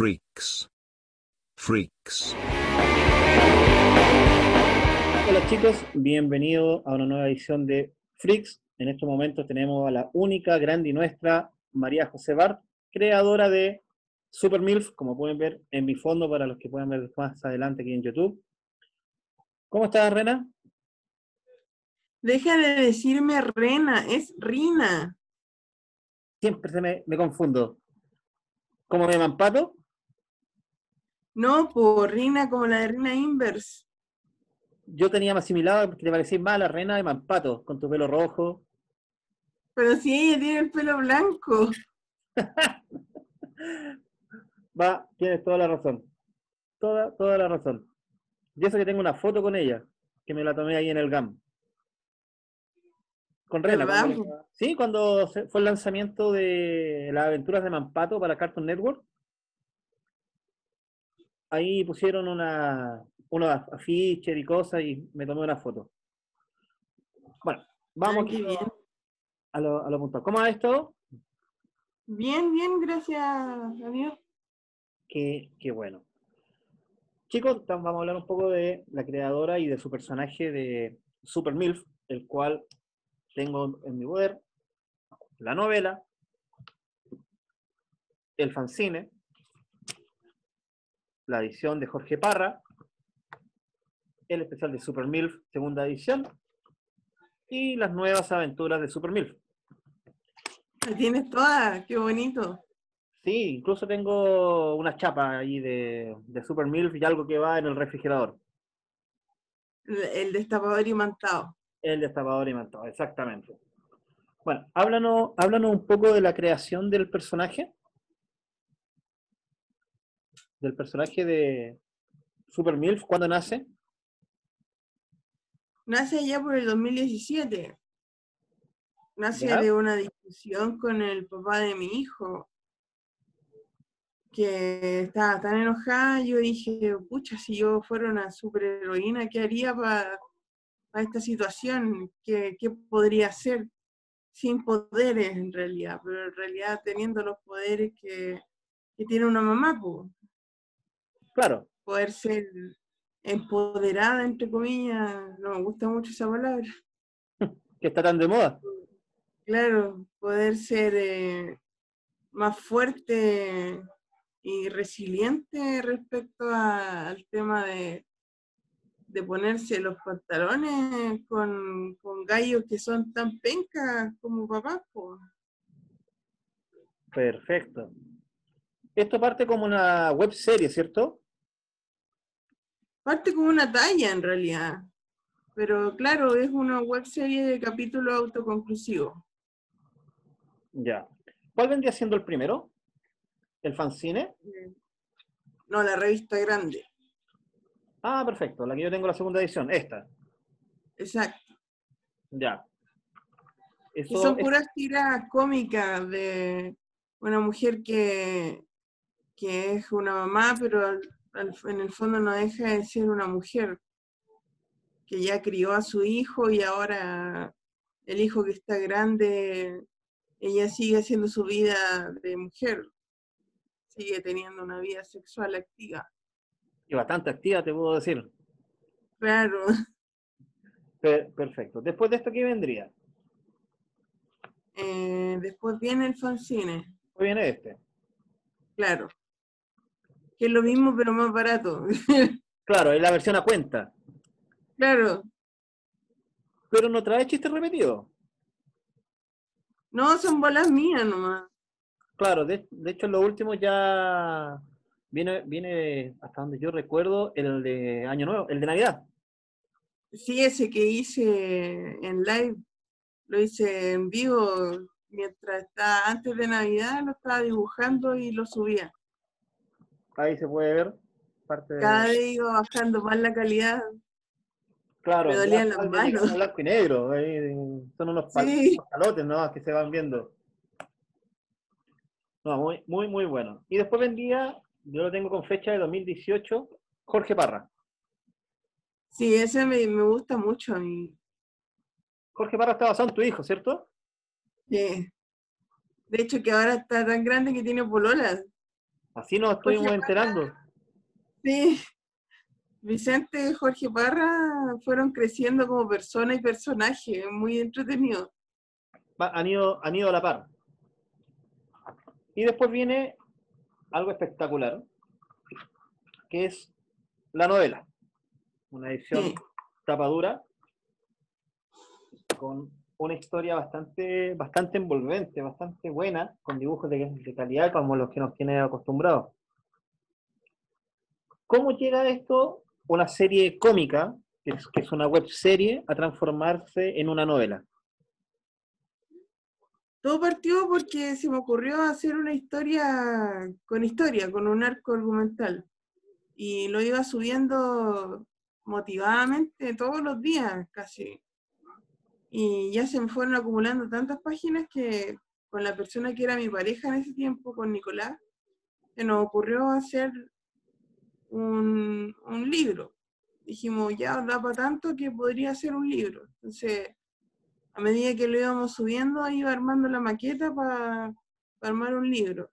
Freaks. Freaks. Hola chicos, bienvenidos a una nueva edición de Freaks. En estos momentos tenemos a la única, grande y nuestra María José Bart, creadora de Super MILF, como pueden ver en mi fondo para los que puedan ver más adelante aquí en YouTube. ¿Cómo estás, Rena? Deja de decirme Rena, es Rina. Siempre se me, me confundo. ¿Cómo me llaman Pato? No, por Rina como la de Rina Inverse. Yo tenía más asimilado porque te parecía más a la Rena de Mampato, con tu pelo rojo. Pero si ella tiene el pelo blanco. Va, tienes toda la razón. Toda, toda la razón. Y eso que tengo una foto con ella, que me la tomé ahí en el GAM. Con Rena. Sí, cuando fue el lanzamiento de las aventuras de Mampato para Cartoon Network. Ahí pusieron una, unos afiches y cosas y me tomé una foto. Bueno, vamos aquí bien. a lo, a lo puntual. ¿Cómo ha estado? Bien, bien, gracias a Dios. Qué, qué bueno. Chicos, vamos a hablar un poco de la creadora y de su personaje de Super MILF, el cual tengo en mi poder la novela, el fanzine, la edición de Jorge Parra, el especial de Super MILF, segunda edición, y las nuevas aventuras de Super MILF. La tienes toda, qué bonito. Sí, incluso tengo una chapa ahí de, de Super MILF y algo que va en el refrigerador. El, destapador imantado. El destapador imantado, exactamente. Bueno, háblanos, háblanos un poco de la creación del personaje. Del personaje de Super MILF, ¿cuándo nace? Nace allá por el 2017. Nace ¿Ya? de una discusión con el papá de mi hijo, que estaba tan enojada. Yo dije, pucha, si yo fuera una superheroína, ¿qué haría para esta situación? ¿Qué, qué podría hacer? Sin poderes, en realidad, pero en realidad teniendo los poderes que, que tiene una mamá, pues, Claro, poder ser empoderada, entre comillas, no me gusta mucho esa palabra. que está tan de moda. Claro, poder ser eh, más fuerte y resiliente respecto a- al tema de, de ponerse los pantalones con, con gallos que son tan pencas como papás. po. Perfecto. Esto parte como una web serie, ¿cierto? Parte como una talla en realidad, pero claro, es una web serie de capítulos autoconclusivos. Ya. ¿Cuál vendría siendo el primero? ¿El fanzine? No, la revista grande, Ah, perfecto. La que yo tengo la segunda edición, esta. exacto. Ya. que son es- puras tiras cómicas de una mujer que, que es una mamá, pero en el fondo no deja de ser una mujer que ya crió a su hijo y ahora el hijo que está grande, ella sigue haciendo su vida de mujer, sigue teniendo una vida sexual activa. y bastante activa, te puedo decir. Claro, Per- perfecto. Después de esto, ¿qué vendría? eh, después viene el fanzine, Hoy viene este. claro, que es lo mismo pero más barato. Claro, es la versión a cuenta. claro, Pero no trae chistes repetidos. No, son bolas mías nomás. Claro, de, de hecho, lo último ya viene, viene, hasta donde yo recuerdo, el de Año Nuevo, el de Navidad. Sí, ese que hice en live, lo hice en vivo mientras estaba antes de Navidad, lo estaba dibujando y lo subía. Ahí se puede ver parte de... Cada vez iba bajando más la calidad. Claro, me dolían las manos. blanco y negro. ahí, son unos pal- Sí. unos palotes, ¿no? Que se van viendo. No, muy, muy, muy bueno. Y después vendía, yo lo tengo con fecha de 2018, Jorge Parra. Sí, ese me, me gusta mucho a mí. Jorge Parra está basado en tu hijo, ¿cierto? Sí. De hecho, que ahora está tan grande que tiene pololas. Así nos estuvimos Jorge enterando. Sí. Vicente y Jorge Parra fueron creciendo como persona y personaje, muy entretenido. Han, ido, han ido a la par. Y después viene algo espectacular, que es la novela. Una edición Sí. tapadura con una historia bastante, bastante envolvente, bastante buena, con dibujos de, calidad como los que nos tiene acostumbrados. ¿Cómo llega esto, una serie cómica, que es, que es una web serie, a transformarse en una novela? Todo partió porque se me ocurrió hacer una historia con historia, con un arco argumental. Y lo iba subiendo motivadamente todos los días, casi. Y ya se me fueron acumulando tantas páginas que con la persona que era mi pareja en ese tiempo, con Nicolás, se nos ocurrió hacer un, un libro. Dijimos, ya da para tanto que podría ser un libro. Entonces, a medida que lo íbamos subiendo, iba armando la maqueta para armar un libro.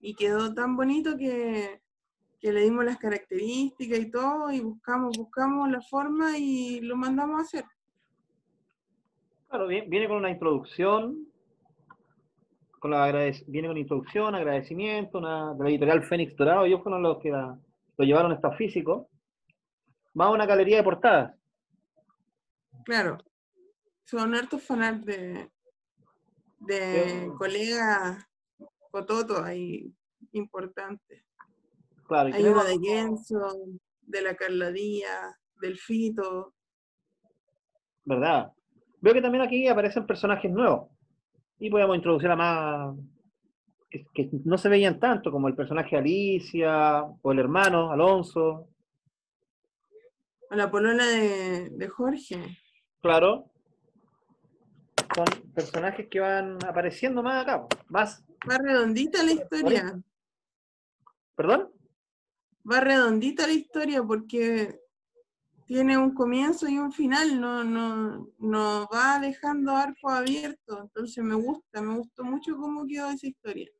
Y quedó tan bonito que, que le dimos las características y todo, y buscamos, buscamos la forma y lo mandamos a hacer. Claro, vi- viene con una introducción, con la viene con introducción, agradecimiento, una, de la editorial Fénix Dorado, ellos fueron los que la- lo llevaron hasta físico, más una galería de portadas. Claro. Son hartos fanarts de, de Yo- colegas cototos ahí importantes. Claro, Hay uno de Genso, de la Carla Díaz, del Fito. ¿verdad? Veo que también aquí aparecen personajes nuevos. Y podemos introducir a más que, que no se veían tanto, como el personaje de Alicia, o el hermano, Alonso, O la polola de, de Jorge. claro. Son personajes que van apareciendo más acá, más, Va redondita la historia. ¿perdón? Va redondita la historia porque tiene un comienzo y un final, no, no, no va dejando arco abierto. Entonces me gusta, me gustó mucho cómo quedó esa historia.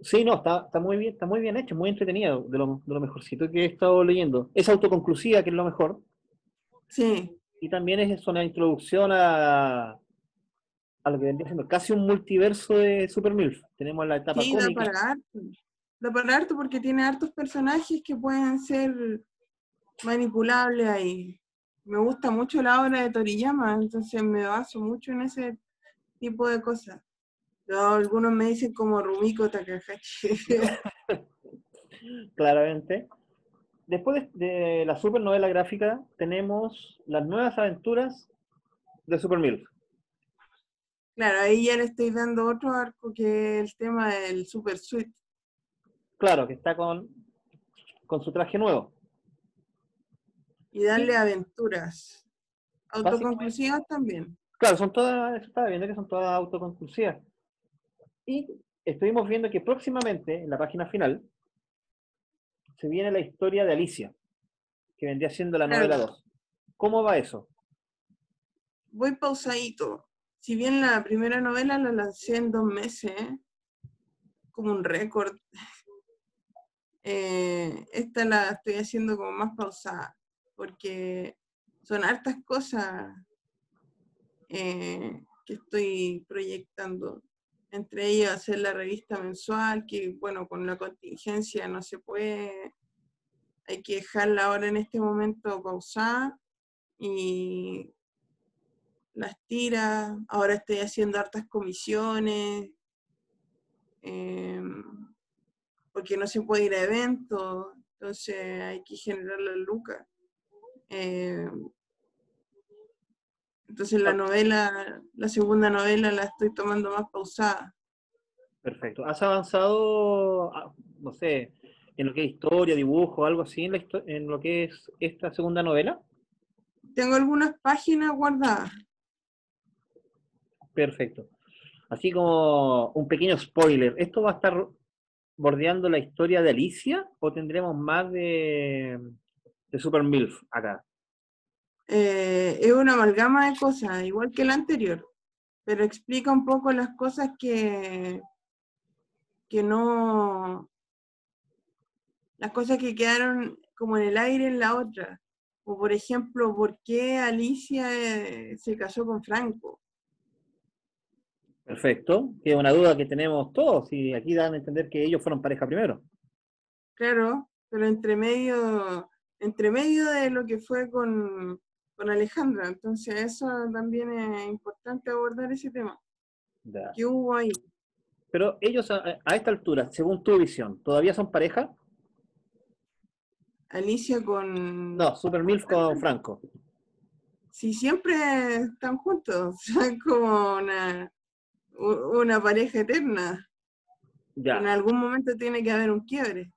Sí, no, está, está muy bien, está muy bien hecho, muy entretenido, de lo, de lo mejorcito que he estado leyendo. Es autoconclusiva, que es lo mejor, Sí, y también es una introducción a, a lo que vendría siendo casi un multiverso de Super MILF. Tenemos la etapa sí, da cómica, para harto. Da para harto porque tiene hartos personajes que pueden ser manipulables ahí. Me gusta mucho la obra de Toriyama, entonces me baso mucho en ese tipo de cosas. Algunos me dicen como Rumiko Takahashi. claramente. Después de, la super novela gráfica, tenemos las nuevas aventuras de Super MILF. claro, ahí ya le estoy dando otro arco que es el tema del Super Suite. Claro, que está con, con su traje nuevo. Y darle aventuras. Autoconclusivas también. Claro, son todas, estaba viendo que son todas autoconclusivas. Y estuvimos viendo que próximamente, en la página final, se viene la historia de Alicia, que vendría siendo la Claro. novela 2. ¿Cómo va eso? Voy pausadito. Si bien la primera novela la lancé en dos meses, ¿eh? como un récord, eh, esta la estoy haciendo como más pausada, porque son hartas cosas eh, que estoy proyectando. Entre ellas hacer la revista mensual, que bueno, con la contingencia no se puede, hay que dejarla ahora en este momento pausada y las tiras, ahora estoy haciendo hartas comisiones, em, porque no se puede ir a eventos, entonces hay que generar las lucas. Em, entonces la novela, la segunda novela la estoy tomando más pausada. Perfecto. ¿Has avanzado, ah, no sé, en lo que es historia, dibujo, algo así, en, la histo- en lo que es esta segunda novela? Tengo algunas páginas guardadas. Perfecto. Así como un pequeño spoiler, ¿esto va a estar bordeando la historia de Alicia o tendremos más de, de Super MILF acá? Eh, es una amalgama de cosas, igual que la anterior, pero explica un poco las cosas que, que no, las cosas que quedaron como en el aire en la otra. O por ejemplo, ¿por qué Alicia eh, se casó con Franco? Perfecto, que es una duda que tenemos todos y aquí dan a entender que ellos fueron pareja primero. Claro, pero entre medio, entre medio de lo que fue con, con Alejandra, entonces eso también es importante abordar ese tema. Ya. ¿Qué hubo ahí? Pero ellos a, a esta altura, según tu visión, ¿todavía son pareja? Alicia con... No, Super Milf con Franco. Sí, siempre están juntos, son como una, una pareja eterna. En algún momento tiene que haber un quiebre.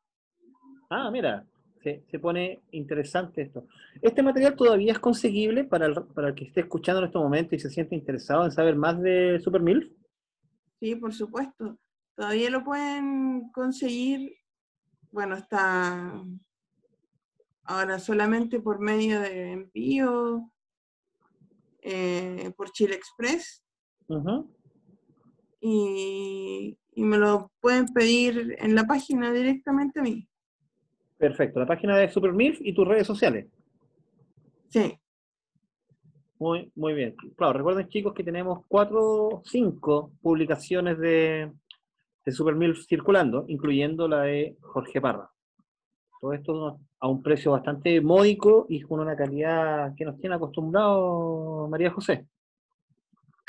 Ah, mira, se, se pone interesante esto. ¿Este material todavía es conseguible para el, para el que esté escuchando en este momento y se siente interesado en saber más de Super Milf? Sí, por supuesto. Todavía lo pueden conseguir, bueno, está ahora solamente por medio de envío eh, por Chile Express y, y me lo pueden pedir en la página directamente a mí. Perfecto. La página de Super Milf y tus redes sociales. Sí, Muy, muy bien. Claro, recuerden chicos que tenemos cuatro, cinco publicaciones de, de Super Milf circulando, incluyendo la de Jorge Parra. Todo esto a un precio bastante módico y con una calidad que nos tiene acostumbrado María José.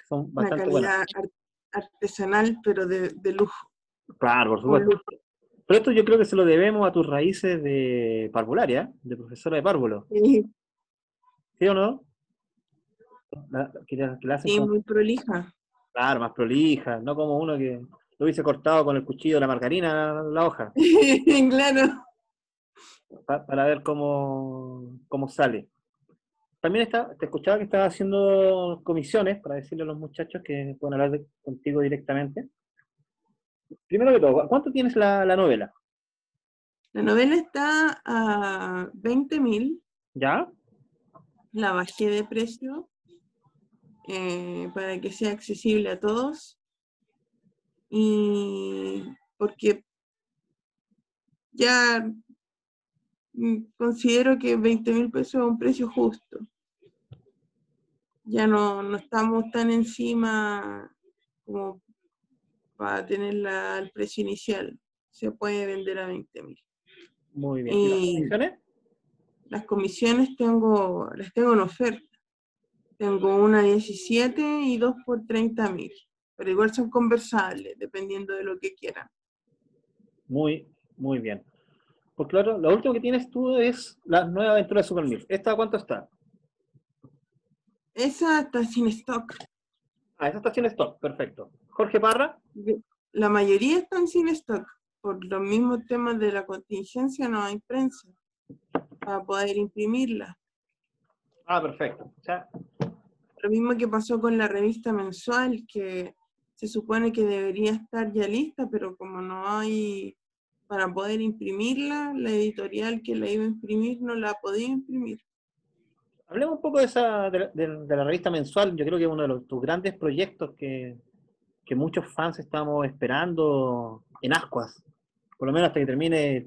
Son una bastante buenas. calidad ar- artesanal, pero de, de lujo. Claro, por supuesto. Pero esto yo creo que se lo debemos a tus raíces de parvularia, de profesora de párvulo. Sí, ¿Sí o no? La- sí, con- muy prolija. Claro, más prolija, no como uno que lo hubiese cortado con el cuchillo de la margarina la hoja, claro. pa- para ver cómo, cómo sale. También está, te escuchaba que estaba haciendo comisiones para decirle a los muchachos que pueden hablar de- contigo directamente. Primero que todo, ¿cuánto tienes la, la novela? La novela está a 20.000 ¿Ya? la bajé de precio eh, para que sea accesible a todos y porque ya mm, considero que 20 mil pesos es un precio justo. Ya no, no estamos tan encima como para tenerla al precio inicial. Se puede vender a 20 mil. Muy bien. ¿Y las comisiones? Las comisiones tengo, las tengo en oferta. Tengo una 17 y dos por 30 mil. Pero igual son conversables, dependiendo de lo que quieran. Muy, muy bien. Porque claro, lo último que tienes tú es la nueva aventura de Super Milf. ¿Esta a cuánto está? Esa está sin stock. Ah, esa está sin stock, perfecto. Jorge Parra, La mayoría están sin stock. Por los mismos temas de la contingencia no hay prensa para poder imprimirla. ah, perfecto. O sea, Lo mismo que pasó con la revista mensual, que se supone que debería estar ya lista, pero como no hay para poder imprimirla, la editorial que la iba a imprimir no la podía imprimir. Hablemos un poco de, esa, de, la- de- de la revista mensual. Yo creo que es uno de los, tus grandes proyectos que, que muchos fans estamos esperando en ascuas. Por lo menos hasta que termine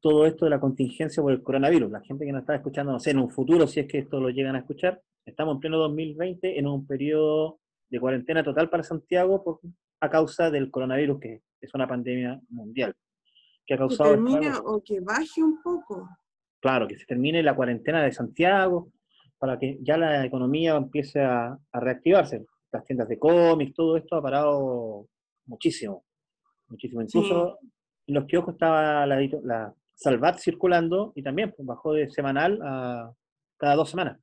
todo esto de la contingencia por el coronavirus. La gente que nos está escuchando, no sé, en un futuro, si es que esto lo llegan a escuchar, estamos en pleno 2020 en un periodo de cuarentena total para Santiago por, a causa del coronavirus, que es una pandemia mundial. Que ha Que causado termine estragos. o que baje un poco. claro, que se termine la cuarentena de Santiago, para que ya la economía empiece a, a reactivarse. Las tiendas de cómics, todo esto ha parado muchísimo, muchísimo. Incluso en los kioscos estaba la Salvat circulando y también pues, bajó de semanal a cada dos semanas.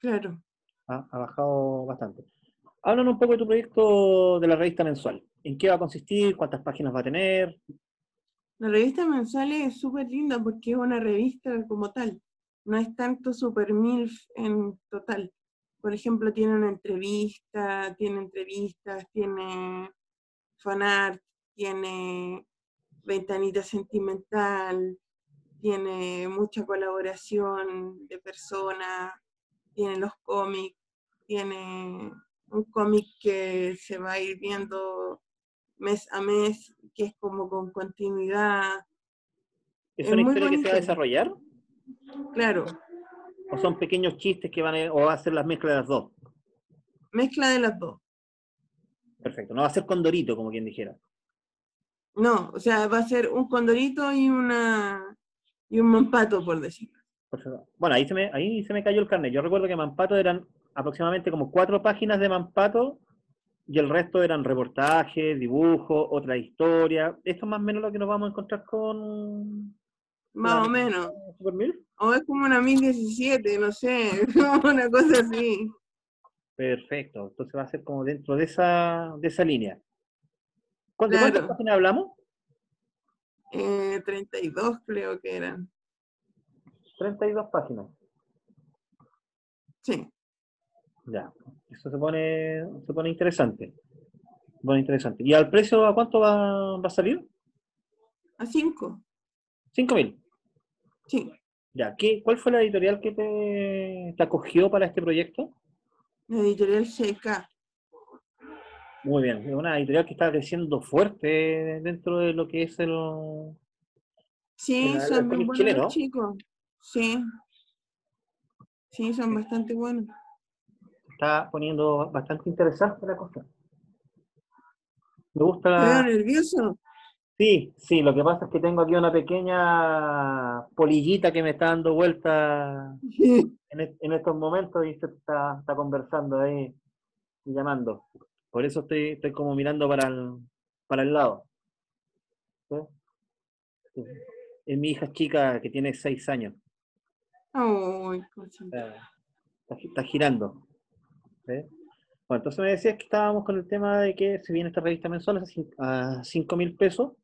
Claro. Ha, ha bajado bastante. Háblanos un poco de tu proyecto de la revista mensual. ¿En qué va a consistir? ¿Cuántas páginas va a tener? La revista mensual es súper linda porque es una revista como tal. No es tanto super MILF en total. Por ejemplo, tiene una entrevista, tiene entrevistas, tiene fanart, tiene ventanita sentimental, tiene mucha colaboración de personas, tiene los cómics, tiene un cómic que se va a ir viendo mes a mes, que es como con continuidad. ¿Es Es una historia que se va a desarrollar? Claro, ¿O son pequeños chistes que van a, o va a ser las mezclas de las dos? mezcla de las dos. Perfecto. No va a ser Condorito, como quien dijera. No, o sea, va a ser un condorito y una y un mampato, por decirlo. Bueno, ahí se, me, ahí se me cayó el carnet. Yo recuerdo que Mampato eran aproximadamente como cuatro páginas de Mampato y el resto eran reportajes, dibujos, otra historia. Esto es más o menos lo que nos vamos a encontrar con... Más o menos. Super. O es como una 1017, no sé, una cosa así. Perfecto. Entonces va a ser como dentro de esa, de esa línea. ¿Cu- ¿De cuántas páginas hablamos? Eh, 32 creo que eran. 32 páginas. Sí. Ya. Eso se pone, se pone interesante. Se pone interesante. ¿Y al precio a cuánto va, va a salir? A 5. 5.000. Sí. Ya. ¿Qué, ¿Cuál fue la editorial que te, te acogió para este proyecto? La editorial CK. Muy bien. Es una editorial que está creciendo fuerte dentro de lo que es el... Sí, El- son bien buenos chileno. chicos. Sí. Sí, son bastante buenos. Está poniendo bastante interesante la cosa. Me gusta ¿Te veo la... nervioso? Sí, sí, lo que pasa es que tengo aquí una pequeña polillita que me está dando vuelta en, est- en estos momentos y se está, está conversando ahí y llamando. Por eso estoy, estoy como mirando para el, para el lado. ¿Sí? Sí. Es mi hija chica que tiene seis años. Ay, cosita. Está, está gi- está girando. ¿sí? Bueno, entonces me decías que estábamos con el tema de que se viene esta revista mensual a 5 mil pesos.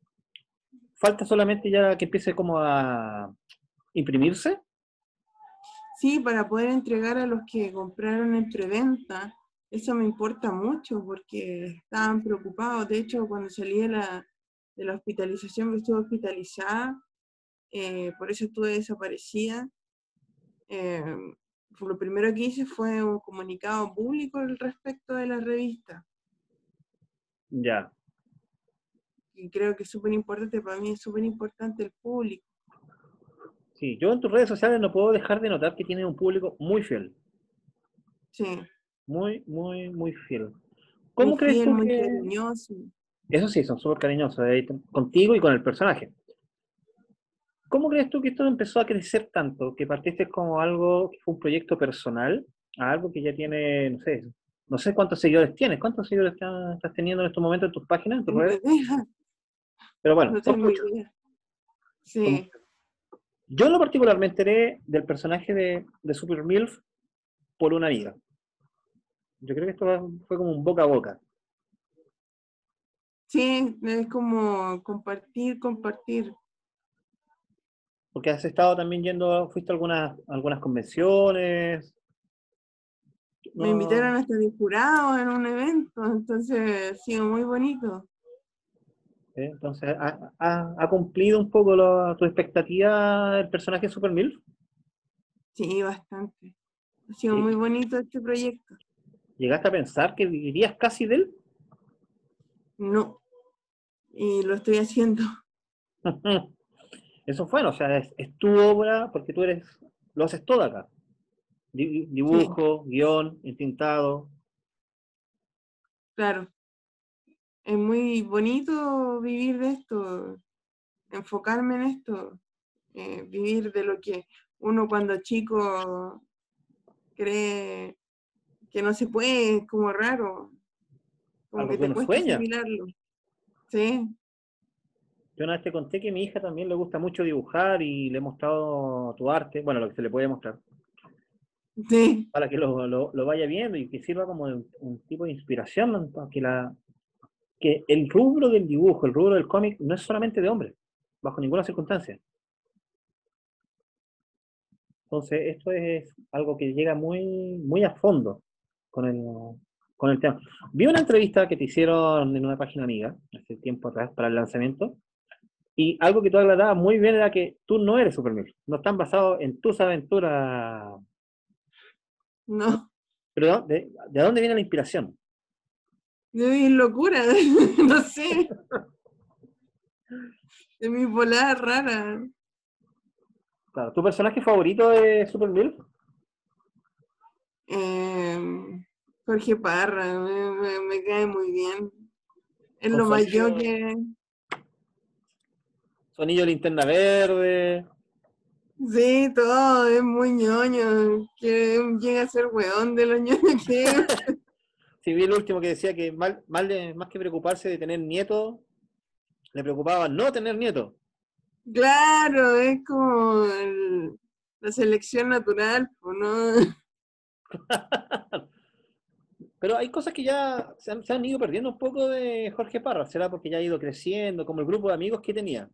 Falta solamente ya que empiece como a imprimirse. Sí, para poder entregar a los que compraron en preventa, eso me importa mucho porque estaban preocupados. De hecho, cuando salí de la, de la hospitalización, que estuve hospitalizada, eh, por eso estuve desaparecida. eh, lo primero que hice fue un comunicado público al respecto de la revista. Ya, Y creo que es súper importante, para mí es súper importante el público. sí. Yo en tus redes sociales no puedo dejar de notar que tienes un público muy fiel. Sí. Muy, muy, muy fiel. ¿Cómo muy crees fiel, tú muy que...? cariñoso. Eso sí, son súper cariñosos t- contigo y con el personaje. ¿Cómo crees tú que esto empezó a crecer tanto? Que partiste como algo que fue un proyecto personal a algo que ya tiene, no sé, no sé cuántos seguidores tienes. ¿Cuántos seguidores estás, teniendo en estos momentos en tus páginas, en tus redes? Pero bueno, no son tengo muchos. idea. Sí. Yo en lo particular me enteré del personaje de, de Super MILF por una amiga. Yo creo que esto fue como un boca a boca. Sí, es como compartir, compartir. Porque has estado también yendo, fuiste a algunas, algunas convenciones. Me No- invitaron hasta de jurado en un evento, entonces ha sido muy bonito. ¿Eh? Entonces, ¿ha, ha- ha cumplido un poco tu expectativa el personaje de Super MILF? Sí, bastante. Ha sido Sí. muy bonito este proyecto. ¿Llegaste a pensar que vivirías casi de él? No. Y lo estoy haciendo. Eso fue, o sea, es, es tu obra porque tú eres, lo haces todo acá. Di- Dibujo, guion, entintado. Claro. Es muy bonito vivir de esto, enfocarme en esto, eh, vivir de lo que uno cuando chico cree que no se puede, es como raro. Como Algo que te cuesta sueña. asimilarlo. Sí, Yo una vez te conté que a mi hija también le gusta mucho dibujar y le he mostrado tu arte, bueno, lo que se le puede mostrar, sí, para que lo, lo- lo vaya viendo y que sirva como de un, un tipo de inspiración. Para que, la, que el rubro del dibujo, el rubro del cómic, no es solamente de hombres, bajo ninguna circunstancia. Entonces, esto es algo que llega muy, muy a fondo con el, con el tema. Vi una entrevista que te hicieron en una página amiga, hace tiempo atrás, para el lanzamiento, y algo que tú aclarabas muy bien era que tú no eres Superman, no están basados en tus aventuras. no, Pero ¿de, de dónde viene la inspiración? De mi locura, no sé. De mi volada rara. Claro. ¿Tu personaje favorito de Super? Eh, Jorge Parra, me, me- me cae muy bien. Es Con lo anillo- que... De linterna verde. Sí, todo, es muy ñoño. Que llega a ser weón de los ñoños que. Si vi el último que decía que mal, mal de- más que preocuparse de tener nietos, le preocupaba no tener nietos. Claro, es como el- la selección natural, ¿no? Pero hay cosas que ya se han, se han ido perdiendo un poco de Jorge Parra. ¿Será porque ya ha ido creciendo, como el grupo de amigos que tenía?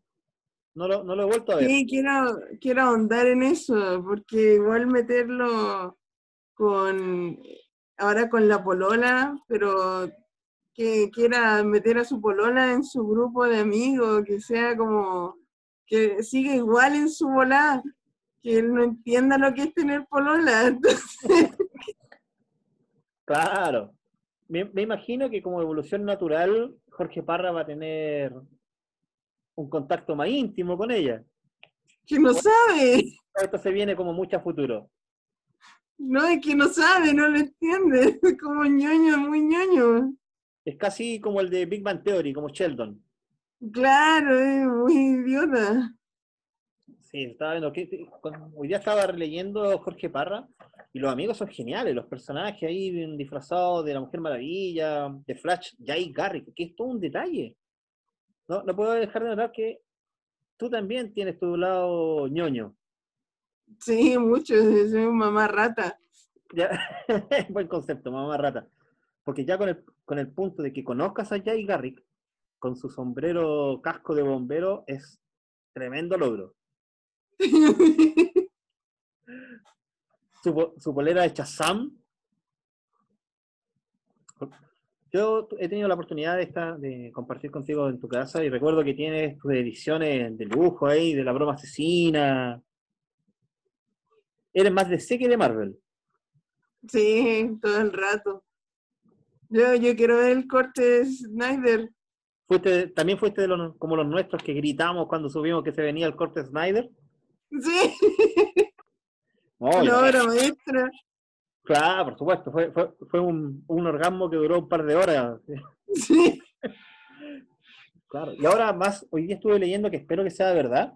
No lo, no lo he vuelto a ver. Sí, quiero, quiero ahondar en eso, porque igual meterlo con, ahora con la polola, pero que quiera meter a su polola en su grupo de amigos, que sea como, que siga igual en su volada, que él no entienda lo que es tener polola. Entonces, Claro. Me, me imagino que como evolución natural, Jorge Parra va a tener un contacto más íntimo con ella. que no sabe, Esto se viene como mucho a futuro. No es que no sabe, no lo entiende, es como ñoño, muy ñoño. Es casi como el de Big Bang Theory, como Sheldon. Claro, es muy idiota. Sí, estaba viendo que hoy día estaba releyendo Jorge Parra y los amigos son geniales, los personajes ahí disfrazados de la Mujer Maravilla, de Flash, Jay Garrick, que es todo un detalle. No, no puedo dejar de notar que tú también tienes tu lado ñoño. Sí, mucho, soy un mamá rata. Ya, buen concepto, mamá rata. Porque ya con el, con el punto de que conozcas a Jay Garrick con su sombrero casco de bombero es tremendo logro. Su, su polera de Shazam. Yo he tenido la oportunidad de, estar, de compartir contigo en tu casa y recuerdo que tienes tus ediciones de lujo ahí, de la broma asesina. Eres más de C que de Marvel. Sí, todo el rato. Yo, yo quiero ver el corte de Snyder. Fuiste, también fuiste de los, como los nuestros que gritamos cuando subimos que se venía el corte Snyder. Sí, una ya. obra maestra. Claro, por supuesto. Fue, fue, fue un, un orgasmo que duró un par de horas. Sí, Claro. Y ahora más, hoy día estuve leyendo que espero que sea verdad,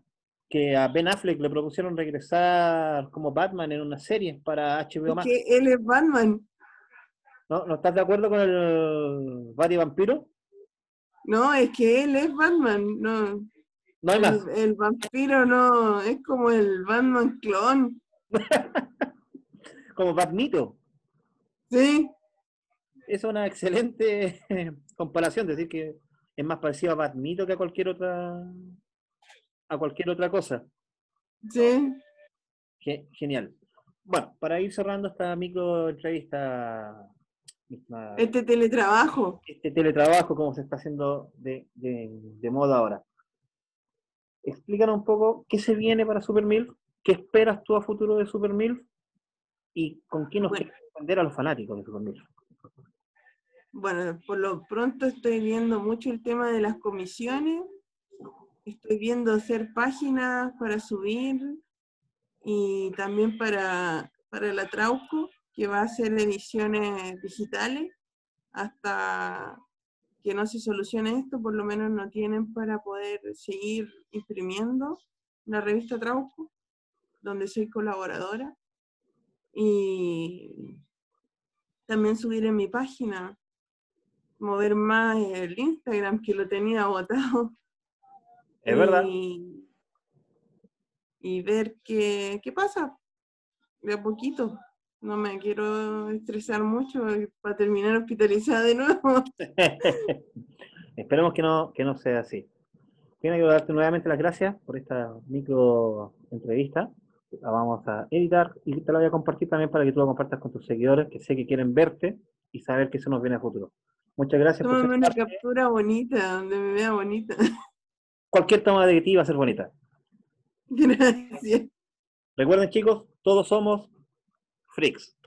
que a Ben Affleck le propusieron regresar como Batman en una serie para HBO es Max. que él es Batman. ¿No, ¿No estás de acuerdo con el Batty Vampiro? No, es que él es Batman. No, No hay más. el, el vampiro no, es como el Batman clon. Como Batmito. Sí, Es una excelente comparación, decir que es más parecido a Batmito que a cualquier otra a cualquier otra cosa. sí. Ge- Genial. Bueno, para ir cerrando esta micro entrevista, misma- Este teletrabajo. este teletrabajo, como se está haciendo de, de- de moda ahora. Explícanos un poco qué se viene para Supermilf, qué esperas tú a futuro de Supermilf y con qué nos Bueno. quieres vender a los fanáticos de Supermilf. Bueno, por lo pronto estoy viendo mucho el tema de las comisiones. Estoy viendo hacer páginas para subir y también para, para la Trauco, que va a hacer ediciones digitales. Hasta que no se solucione esto, por lo menos no tienen para poder seguir imprimiendo la revista Trauco, donde soy colaboradora. Y también subir en mi página mover más el Instagram que lo tenía botado. Es verdad. Y, y ver qué, qué pasa de a poquito. No me quiero estresar mucho para terminar hospitalizada de nuevo. Esperemos que no, que no sea así. Quiero darte nuevamente las gracias por esta micro entrevista. La vamos a editar y te la voy a compartir también para que tú la compartas con tus seguidores que sé que quieren verte y saber que eso nos viene a futuro. Muchas gracias por Tómame ser una captura bonita, donde me vea bonita. Cualquier toma de ti va a ser bonita. Gracias. Recuerden chicos, todos somos freaks.